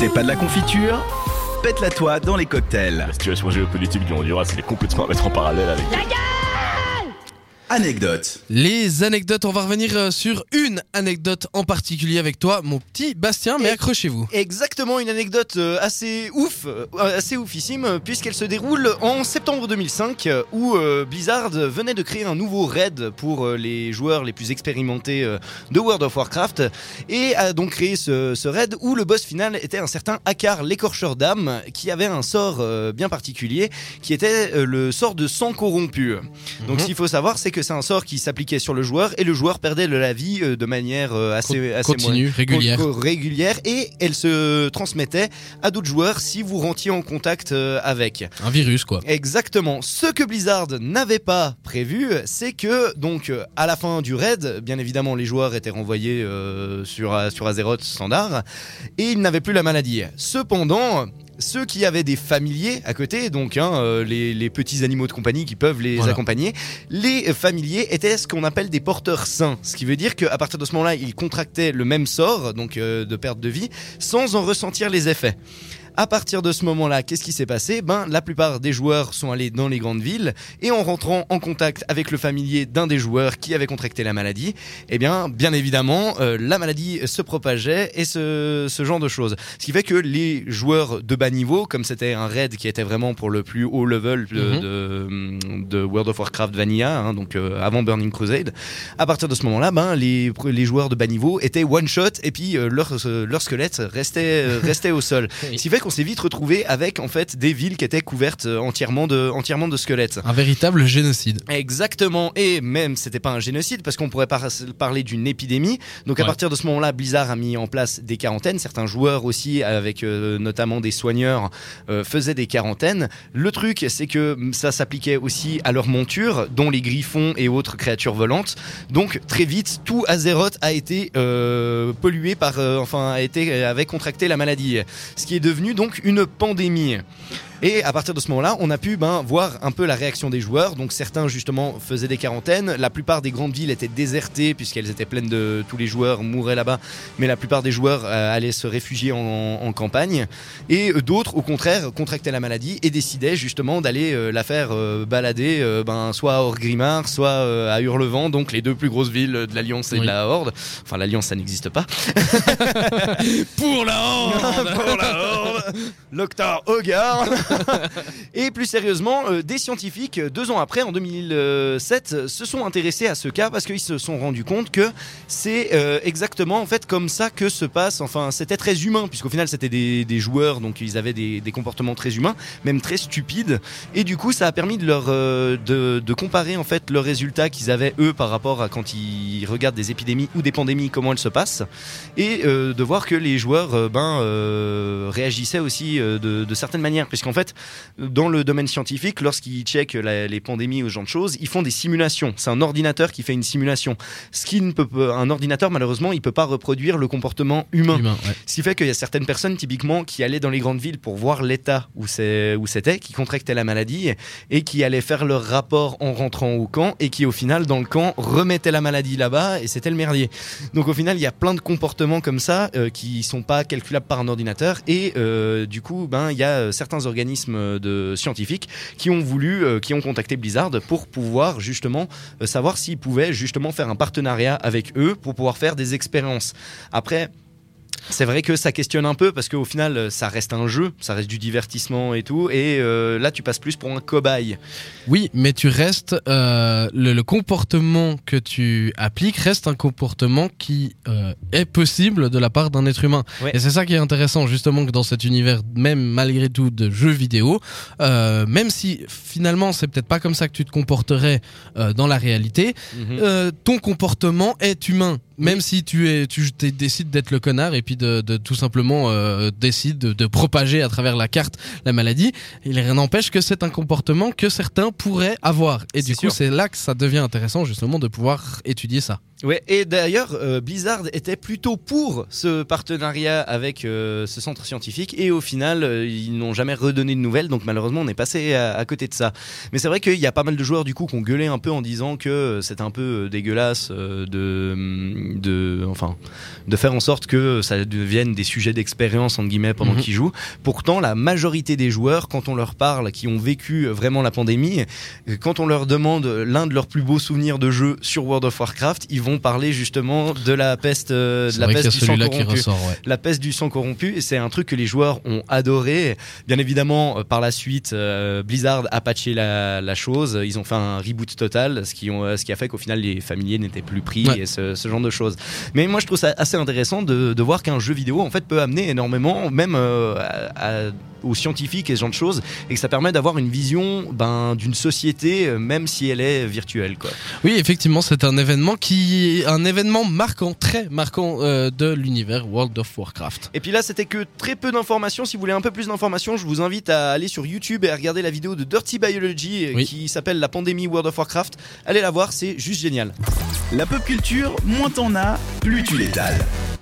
C'est pas de la confiture Pète-la toi dans les cocktails. La situation géopolitique du Honduras, elle est complètement à mettre en parallèle avec. Anecdote. Les anecdotes, on va revenir euh, sur une anecdote en particulier avec toi, mon petit Bastien, mais accrochez-vous. Exactement, une anecdote euh, assez ouf, euh, assez oufissime, puisqu'elle se déroule en septembre 2005, euh, où Blizzard venait de créer un nouveau raid pour les joueurs les plus expérimentés de World of Warcraft, et a donc créé ce, ce raid où le boss final était un certain Akar, l'écorcheur d'âme, qui avait un sort bien particulier, qui était le sort de sang corrompu. Donc Mhm. ce qu'il faut savoir, c'est que c'est un sort qui s'appliquait sur le joueur, et le joueur perdait de la vie euh, de manière euh, assez, assez Continue, régulière. et elle se transmettait à d'autres joueurs si vous rentriez en contact euh, avec. Un virus, quoi. Exactement. Ce que Blizzard n'avait pas prévu, c'est que donc à la fin du raid, bien évidemment les joueurs étaient renvoyés euh, sur sur Azeroth standard et ils n'avaient plus la maladie. Cependant, ceux qui avaient des familiers à côté, donc hein, les, les petits animaux de compagnie qui peuvent les Voilà. accompagner, les étaient ce qu'on appelle des porteurs sains. Ce qui veut dire qu'à partir de ce moment-là, ils contractaient le même sort, donc euh, de perte de vie, sans en ressentir les effets. À partir de ce moment-là, qu'est-ce qui s'est passé? Ben, la plupart des joueurs sont allés dans les grandes villes et en rentrant en contact avec le familier d'un des joueurs qui avait contracté la maladie, eh bien, bien évidemment, euh, la maladie se propageait et ce, ce genre de choses. Ce qui fait que les joueurs de bas niveau, comme c'était un raid qui était vraiment pour le plus haut level de, Mhm. de, de World of Warcraft Vanilla, hein, donc euh, avant Burning Crusade, à partir de ce moment-là, ben, les, les joueurs de bas niveau étaient one shot et puis euh, leur, leur squelette restait, euh, restait au sol. Ce qui fait qu'on s'est vite retrouvé avec en fait des villes qui étaient couvertes euh, entièrement de, entièrement de squelettes. Un véritable génocide. Exactement, et même c'était pas un génocide parce qu'on pourrait par- parler d'une épidémie. Donc à Ouais. partir de ce moment-là, Blizzard a mis en place des quarantaines. Certains joueurs aussi, avec euh, notamment des soigneurs, euh, faisaient des quarantaines. Le truc, c'est que ça s'appliquait aussi à leur monture, dont les griffons et autres créatures volantes. Donc très vite, tout Azeroth a été euh, pollué par, enfin, a été, avait contracté la maladie, ce qui est devenu donc une pandémie. Et à partir de ce moment-là, on a pu ben, voir un peu la réaction des joueurs. Donc certains justement faisaient des quarantaines. La plupart des grandes villes étaient désertées puisqu'elles étaient pleines de tous les joueurs mouraient là-bas. Mais la plupart des joueurs euh, allaient se réfugier en, en campagne. Et euh, d'autres, au contraire, contractaient la maladie et décidaient justement d'aller euh, la faire euh, balader, ben, soit à Orgrimmar, soit à Hurlevent, donc les deux plus grosses villes de l'Alliance et Oui. de la Horde. Enfin, l'Alliance, ça n'existe pas. Pour la horde Pour la Horde L'Octar Hogar Et plus sérieusement, euh, des scientifiques, euh, deux ans après, en 2007, euh, se sont intéressés à ce cas parce qu'ils se sont rendus compte que c'est exactement en fait comme ça que se passe. Enfin, c'était très humain puisqu'au final c'était des, joueurs, donc ils avaient des, comportements très humains, même très stupides. Et du coup, ça a permis de leur de, comparer en fait leurs résultats qu'ils avaient eux par rapport à quand ils regardent des épidémies ou des pandémies, comment elles se passent, et de voir que les joueurs ben réagissaient aussi de, de certaines manières, puisqu'en fait dans le domaine scientifique, lorsqu'ils checkent la- les pandémies ou ce genre de choses, ils font des simulations. C'est un ordinateur qui fait une simulation. Ce qui ne peut un ordinateur malheureusement, il peut pas reproduire le comportement humain. Humain, ouais. Ce qui fait qu'il y a certaines personnes typiquement qui allaient dans les grandes villes pour voir l'état où c'était, qui contractaient la maladie et qui allaient faire leur rapport en rentrant au camp et qui au final dans le camp remettaient la maladie là-bas et c'était le merdier. Donc au final il y a plein de comportements comme ça euh, qui sont pas calculables par un ordinateur et euh, du coup ben il y a euh, certains organismes de scientifiques qui ont voulu euh, qui ont contacté Blizzard pour pouvoir justement euh, savoir s'ils pouvaient justement faire un partenariat avec eux pour pouvoir faire des expériences. Après c'est vrai que ça questionne un peu parce qu'au final, euh, ça reste un jeu, ça reste du divertissement et tout. Et euh, là, tu passes plus pour un cobaye. Oui, mais tu restes. euh, le, le comportement que tu appliques reste un comportement qui euh, est possible de la part d'un être humain. Ouais. Et c'est ça qui est intéressant, justement, que dans cet univers, même malgré tout, de jeux vidéo, même si finalement c'est peut-être pas comme ça que tu te comporterais dans la réalité, euh, ton comportement est humain. Même si tu es, tu décides d'être le connard et puis de, de tout simplement euh, décide de, de propager à travers la carte la maladie, il rien n'empêche que c'est un comportement que certains pourraient avoir. Et du coup, c'est là que ça devient intéressant justement de pouvoir étudier ça. Ouais, et d'ailleurs, euh, Blizzard était plutôt pour ce partenariat avec euh, ce centre scientifique, et au final, euh, ils n'ont jamais redonné de nouvelles, donc malheureusement, on est passé à, à côté de ça. Mais c'est vrai qu'il y a pas mal de joueurs du coup qui ont gueulé un peu en disant que euh, c'était un peu dégueulasse de, hum, de, enfin, de faire en sorte que ça devienne des sujets d'expérience entre guillemets pendant Mhm. qu'ils jouent. Pourtant, la majorité des joueurs, quand on leur parle, qui ont vécu vraiment la pandémie, quand on leur demande l'un de leurs plus beaux souvenirs de jeu sur World of Warcraft, ils vont parler justement de la peste, euh, de la peste du sang corrompu ressort, ouais. la peste du sang corrompu et c'est un truc que les joueurs ont adoré bien évidemment euh, par la suite euh, Blizzard a patché la, la chose ils ont fait un reboot total ce qui, ont, ce qui a fait qu'au final les familiers n'étaient plus pris Ouais. et ce, ce genre de choses mais moi je trouve ça assez intéressant de, voir qu'un jeu vidéo en fait peut amener énormément même euh, à- aux scientifiques et ce genre de choses et que ça permet d'avoir une vision ben, d'une société euh, même si elle est virtuelle quoi. Oui, effectivement, c'est un événement qui est un événement marquant, très marquant euh, de l'univers World of Warcraft. Et puis là, c'était que très peu d'informations. Si vous voulez un peu plus d'informations, je vous invite à aller sur YouTube et à regarder la vidéo de Dirty Biology euh, Oui. qui s'appelle La pandémie World of Warcraft. Allez la voir, c'est juste génial. La pop culture, moins t'en as, plus tu l'étales.